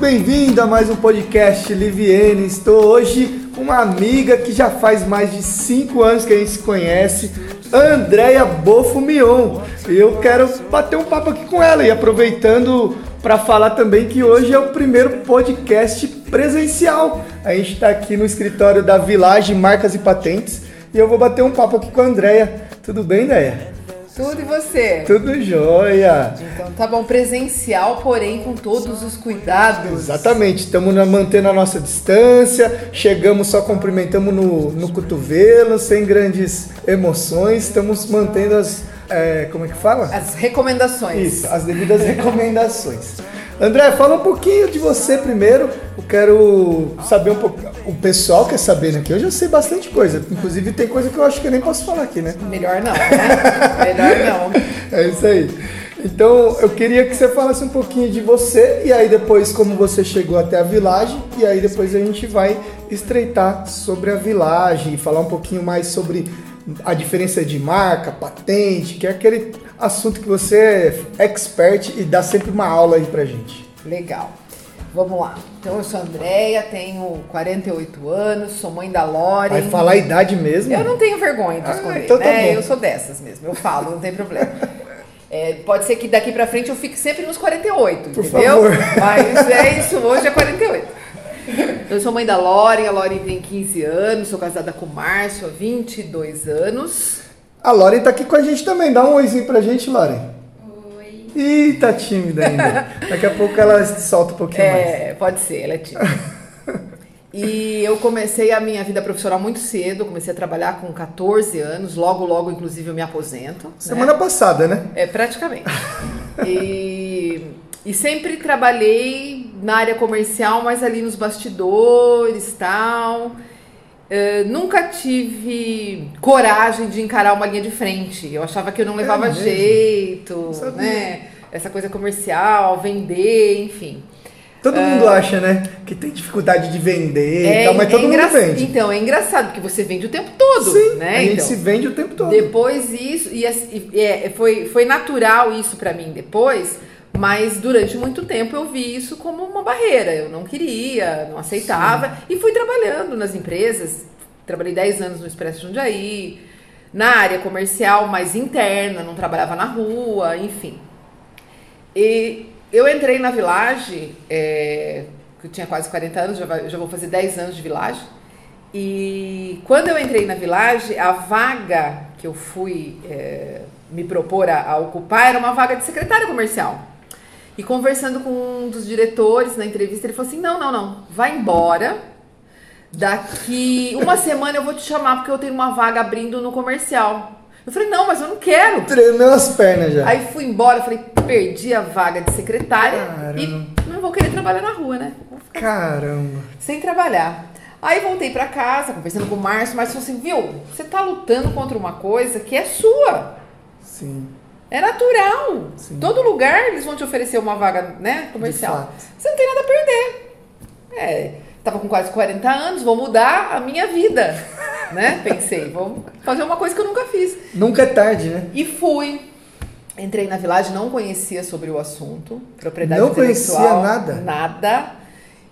Bem-vindo a mais um podcast Liviene. Estou hoje com uma amiga que já faz mais de 5 anos que a gente se conhece, Andréia Bofumion. E eu quero bater um papo aqui com ela e aproveitando para falar também que hoje é o primeiro podcast presencial. A gente está aqui no escritório da Village Marcas e Patentes e eu vou bater um papo aqui com a Andréia. Tudo bem, Andréia? Tudo e você? Tudo jóia. Então tá bom, presencial, porém com todos os cuidados. Exatamente, estamos mantendo a nossa distância, chegamos só cumprimentamos no, no cotovelo, sem grandes emoções, estamos mantendo as. É, como é que fala? As recomendações. Isso, as devidas recomendações. André, fala um pouquinho de você primeiro. Eu quero saber um pouco. O pessoal quer saber, né? Que eu já sei bastante coisa. Inclusive tem coisa que eu acho que eu nem posso falar aqui, né? Melhor não, né? Melhor não. É isso aí. Então eu queria que você falasse um pouquinho de você e aí depois como você chegou até a Village e aí depois a gente vai estreitar sobre a Village e falar um pouquinho mais sobre a diferença de marca, patente, que é aquele assunto que você é expert e dá sempre uma aula aí pra gente. Legal. Vamos lá. Então, eu sou a Andrea, tenho 48 anos, sou mãe da Lore. Vai falar a idade mesmo? Eu não tenho vergonha de esconder, ah, então tá né? Bom. Eu sou dessas mesmo, eu falo, não tem problema. É, pode ser que daqui pra frente eu fique sempre nos 48, Por entendeu? Favor. Mas é isso, hoje é 48. Eu sou mãe da Lore, a Lore tem 15 anos, sou casada com o Márcio há 22 anos. A Lore tá aqui com a gente também, dá um oizinho pra gente, Lore. Ih, tá tímida ainda. Daqui a pouco ela solta um pouquinho é, mais. É, pode ser, ela é tímida. E eu comecei a minha vida profissional muito cedo, comecei a trabalhar com 14 anos, logo, logo, inclusive, eu me aposento. Semana né? passada, né? É, praticamente. e, e sempre trabalhei na área comercial, mas ali nos bastidores e tal. Uh, nunca tive coragem de encarar uma linha de frente. Eu achava que eu não levava é jeito, né? Essa coisa comercial, vender, enfim. Todo uh, mundo acha, né? Que tem dificuldade de vender é, tal, mas é todo mundo vende. Então, é engraçado, porque você vende o tempo todo, Sim, né? A gente então, se vende o tempo todo. Depois isso, e, e é, foi, foi natural isso para mim depois, mas durante muito tempo eu vi isso como uma barreira. Eu não queria, não aceitava. Sim. E fui trabalhando nas empresas. Trabalhei 10 anos no Expresso Jundiaí, na área comercial mais interna, não trabalhava na rua, enfim. E eu entrei na Village, é, que eu tinha quase 40 anos, já, vai, já vou fazer 10 anos de Village. E quando eu entrei na Village, a vaga que eu fui é, me propor a, a ocupar era uma vaga de secretária comercial. E conversando com um dos diretores na entrevista, ele falou assim: não, não, não, vai embora. Daqui uma semana eu vou te chamar porque eu tenho uma vaga abrindo no comercial. Eu falei, não, mas eu não quero. Tremeu as pernas já. Aí fui embora, falei, perdi a vaga de secretária Caramba. e não vou querer trabalhar na rua, né? Caramba. Sem trabalhar. Aí voltei para casa, conversando com o Márcio, o Márcio falou assim, viu, você tá lutando contra uma coisa que é sua. Sim. É natural. Sim. Todo lugar eles vão te oferecer uma vaga, né, comercial. Você não tem nada a perder. É, tava com quase 40 anos, vou mudar a minha vida, né? Pensei, vou fazer uma coisa que eu nunca fiz. Nunca é tarde, né? E fui. Entrei na Village, não conhecia sobre o assunto, propriedade não intelectual. Não conhecia nada? Nada.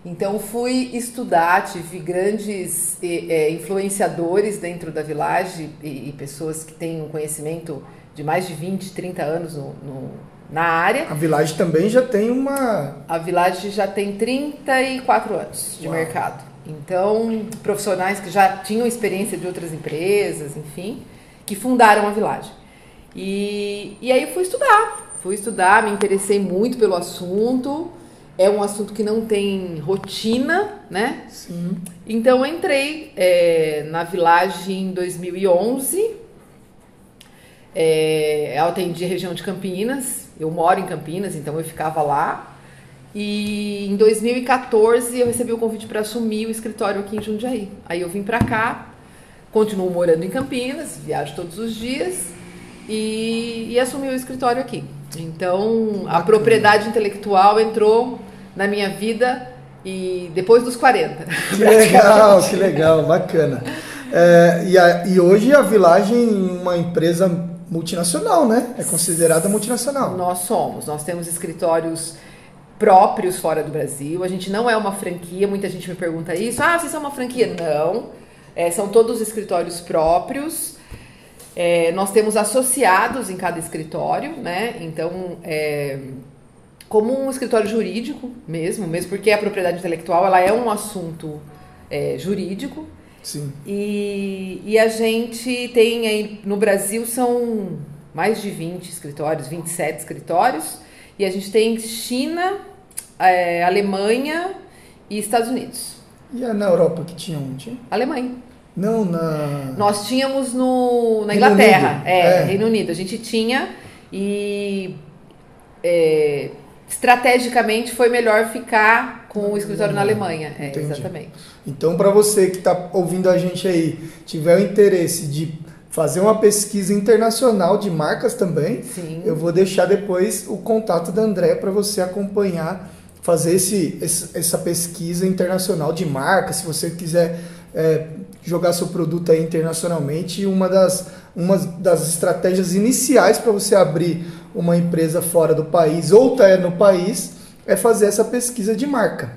Então fui estudar, tive grandes é, influenciadores dentro da Village e, e pessoas que têm um conhecimento de mais de 20, 30 anos no, no, na área. A Village também já tem uma. A Village já tem 34 anos de Uau. mercado. Então, profissionais que já tinham experiência de outras empresas, enfim, que fundaram a Village. E, e aí eu fui estudar. Fui estudar, me interessei muito pelo assunto. É um assunto que não tem rotina, né? Sim. Então entrei é, na Village em 2011 é, eu atendi a região de Campinas, eu moro em Campinas, então eu ficava lá. E em 2014 eu recebi o convite para assumir o escritório aqui em Jundiaí. Aí eu vim para cá, continuo morando em Campinas, viajo todos os dias e, e assumi o escritório aqui. Então a propriedade intelectual entrou na minha vida e depois dos 40. Que legal, que legal, bacana. É, e, a, e hoje a Vilagem uma empresa multinacional, né? É considerada multinacional. Nós somos. Nós temos escritórios próprios fora do Brasil. A gente não é uma franquia, muita gente me pergunta isso. Ah, vocês são uma franquia? Não. É, são todos escritórios próprios. É, nós temos associados em cada escritório, né? Então, é, como um escritório jurídico mesmo, mesmo porque a propriedade intelectual ela é um assunto é, jurídico. Sim. E, e a gente tem aí, no Brasil são mais de 20 escritórios, 27 escritórios, e a gente tem China, é, Alemanha e Estados Unidos. E na Europa que tinha? Tinha? Alemanha. Não, na. Nós tínhamos no, na Reino Inglaterra, Unido. é, É. Reino Unido. A gente tinha e é, estrategicamente foi melhor ficar com o escritório na Alemanha. É, exatamente. Então, para você que está ouvindo a gente aí, tiver o interesse de fazer uma pesquisa internacional de marcas também, Sim. eu vou deixar depois o contato da André para você acompanhar, fazer esse, essa pesquisa internacional de marcas, se você quiser é, jogar seu produto aí internacionalmente. Uma das, uma das estratégias iniciais para você abrir uma empresa fora do país ou tá no país é fazer essa pesquisa de marca.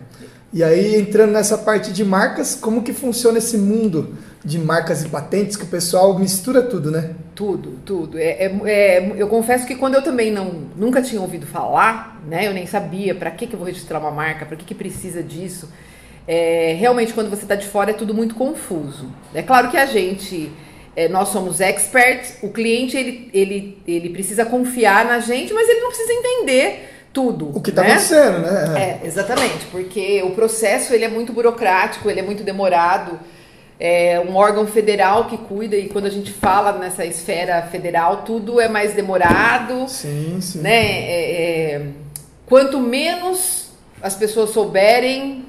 E aí, entrando nessa parte de marcas, como que funciona esse mundo de marcas e patentes que o pessoal mistura tudo, né? Tudo, tudo. É, é- é- eu confesso que quando eu também não, nunca tinha ouvido falar, né, eu nem sabia para que, que eu vou registrar uma marca, para que, que precisa disso. É, realmente, quando você está de fora, é tudo muito confuso. É claro que a gente, é, nós somos experts, o cliente ele, ele, ele precisa confiar na gente, mas ele não precisa entender tudo. O que está né? acontecendo, né? É, exatamente, porque o processo ele é muito burocrático, ele é muito demorado. É um órgão federal que cuida e quando a gente fala nessa esfera federal, tudo é mais demorado, Sim, sim. né? É, é, quanto menos as pessoas souberem,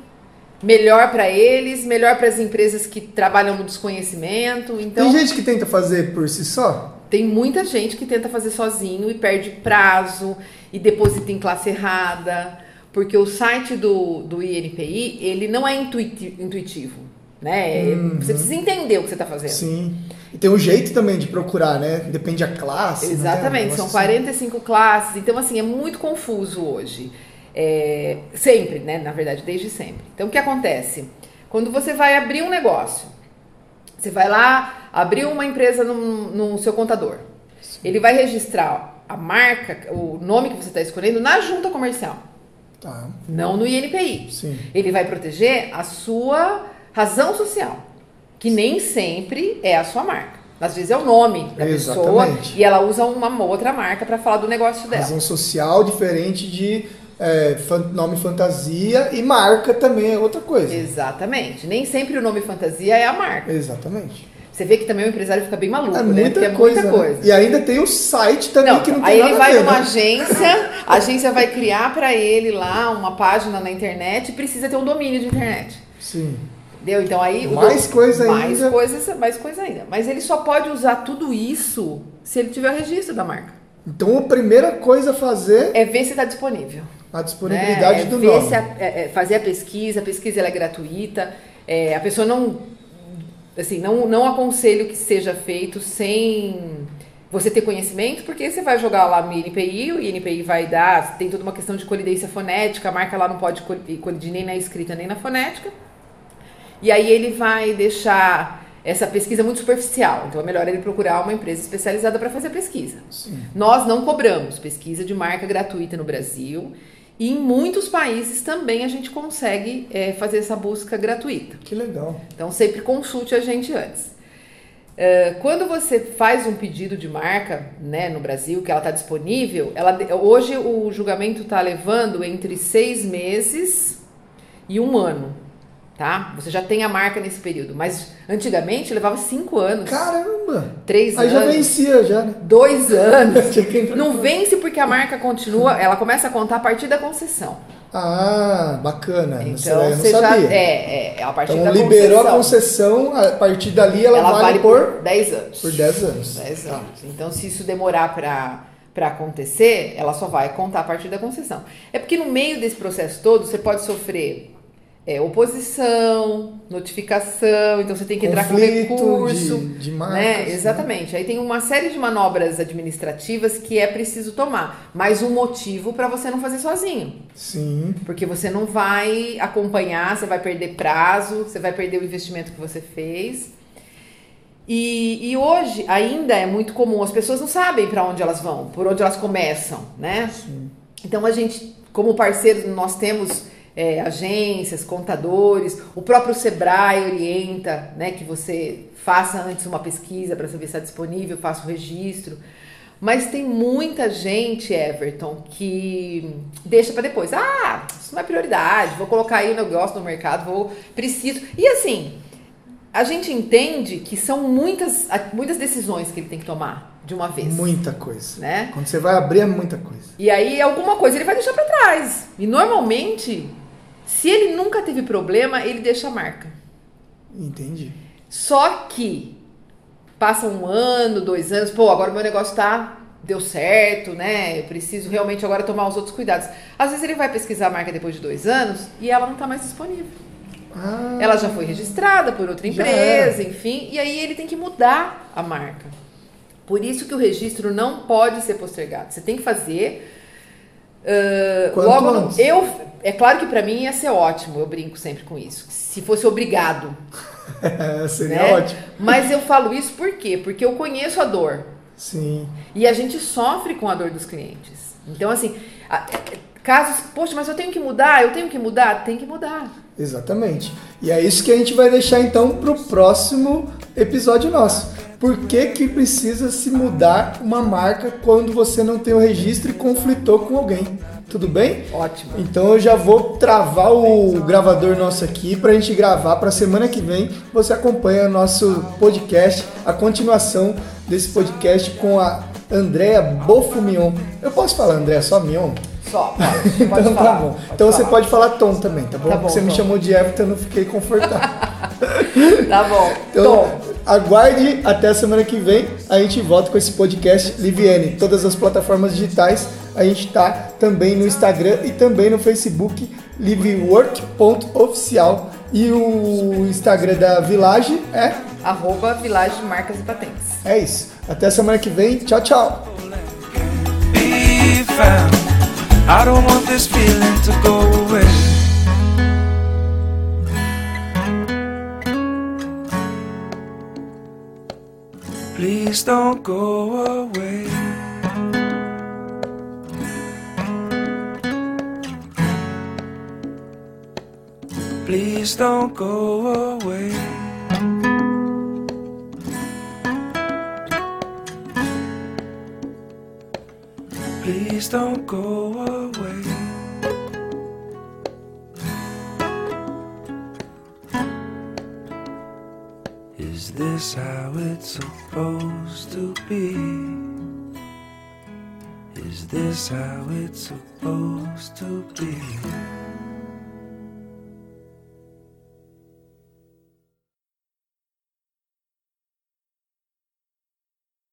melhor para eles, melhor para as empresas que trabalham no desconhecimento. Então, Tem gente que tenta fazer por si só? tem muita gente que tenta fazer sozinho e perde prazo e deposita em classe errada, porque o site do, do INPI, ele não é intuiti- intuitivo, né? Você precisa entender o que você está fazendo. Sim. E tem um jeito também de procurar, né? Depende da classe. né? Exatamente, Um são negócio assim. 45 classes, então assim, é muito confuso hoje. É, sempre, né? Na verdade, desde sempre. Então o que acontece? Quando você vai abrir um negócio, você vai lá abrir uma empresa no, no seu contador. Ele vai registrar a marca, o nome que você está escolhendo na junta comercial, Tá, não no INPI. sim. Ele vai proteger a sua razão social, que nem sempre é a sua marca. Às vezes é o nome da pessoa Exatamente. e ela usa uma outra marca para falar do negócio dela. Razão social diferente de é, nome fantasia e marca também é outra coisa. Exatamente. Nem sempre o nome fantasia é a marca. Exatamente. Você vê que também o empresário fica bem maluco, É né? muita, Porque é coisa, muita né? coisa. E ainda tem o site também Não, que não aí tem ele nada vai a ver, numa né? agência, a agência vai criar para ele lá uma página na internet e precisa ter um domínio de internet. Sim. Entendeu? Então aí Mais dom- coisa mais ainda. coisas, mais coisa ainda. Mas ele só pode usar tudo isso se ele tiver o registro da marca. Então a primeira coisa a fazer É ver se está disponível. A disponibilidade né? É do ver nome. se a- é- é fazer a pesquisa, a pesquisa é gratuita. É, a pessoa não, assim, não, não aconselho que seja feito sem você ter conhecimento, porque você vai jogar lá no INPI, o INPI vai dar, tem toda uma questão de colidência fonética, a marca lá não pode col- colidir nem na escrita nem na fonética. E aí ele vai deixar essa pesquisa muito superficial. Então é melhor ele procurar uma empresa especializada para fazer a pesquisa. Sim. Nós não cobramos pesquisa de marca gratuita no Brasil. E em muitos países também a gente consegue é, fazer essa busca gratuita. Que legal. Então sempre consulte a gente antes. É, quando você faz um pedido de marca né, no Brasil, que ela está disponível, ela, hoje o julgamento está levando entre seis meses e um ano. Tá? Você já tem a marca nesse período. Mas antigamente levava cinco anos, Caramba! três Aí já anos, vencia, já, né? dois anos. Não vence porque a marca continua, ela começa a contar a partir da concessão. Ah, bacana. Então não você já sabia. é, é a partir então da liberou a concessão. concessão, a partir dali ela, ela, vale, por, 10 anos. por 10 anos. 10 anos. Então, se isso demorar para acontecer, ela só vai contar a partir da concessão. É porque no meio desse processo todo, você pode sofrer é, oposição, notificação, então você tem que entrar Conflito com recurso. de- de marcas, né? né? Exatamente. Aí tem uma série de manobras administrativas que é preciso tomar. Mas um motivo para você não fazer sozinho. Sim. Porque você não vai acompanhar, você vai perder prazo, você vai perder o investimento que você fez. E, e hoje ainda é muito comum, as pessoas não sabem para onde elas vão, por onde elas começam, né? Então a gente, como parceiro, nós temos é, agências, contadores, o próprio Sebrae orienta, né, que você faça antes uma pesquisa para saber se está disponível, faça o registro. Mas tem muita gente, Everton, que deixa para depois. Ah, isso não é prioridade, vou colocar aí o negócio no mercado, vou preciso. E assim, a gente entende que são muitas, muitas decisões que ele tem que tomar de uma vez. Muita coisa. Né? Quando você vai abrir é muita coisa. E aí alguma coisa ele vai deixar para trás. E normalmente, se ele nunca teve problema, ele deixa a marca. Entendi. Só que passa um ano, dois anos, pô, agora o meu negócio tá deu certo, né? Eu preciso realmente agora tomar os outros cuidados. Às vezes ele vai pesquisar a marca depois de dois anos e ela não tá mais disponível. Ah, Ela já foi registrada por outra empresa, enfim, e aí ele tem que mudar a marca. Por isso que o registro não pode ser postergado. Você tem que fazer. Ah, logo antes. eu é claro que para mim ia ser ótimo, eu brinco sempre com isso. Se fosse obrigado, seria né? ótimo. Mas eu falo isso por quê? Porque eu conheço a dor. Sim. E a gente sofre com a dor dos clientes. Então, assim, a- casos, poxa, mas eu tenho que mudar, eu tenho que mudar, tem que mudar. Exatamente. E é isso que a gente vai deixar então pro próximo episódio nosso. Por que, que precisa se mudar uma marca quando você não tem o registro e conflitou com alguém? Tudo bem? Ótimo. Então eu já vou travar o gravador nosso aqui pra gente gravar pra semana que vem. Você acompanha nosso podcast, a continuação desse podcast com a Andrea Bofumion. Eu posso falar Andrea só Mion? Só, pode, pode então falar. tá bom. Então você falar. pode falar Tom também, tá bom? Tá bom, Porque você me Tom. chamou de Everton, eu não fiquei confortável. Tá bom. Então, Tom, aguarde até a semana que vem. A gente volta com esse podcast Liviane. Todas as plataformas digitais. A gente tá também no Instagram e também no Facebook, livework.oficial. E o Instagram da Village é, arroba Village de Marcas e Patentes. é isso. Até a semana que vem. Tchau, tchau. I don't want this feeling to go away. Please don't go away. Please don't go away. Please don't go away. This how it's supposed to be? Is this how it's supposed to be?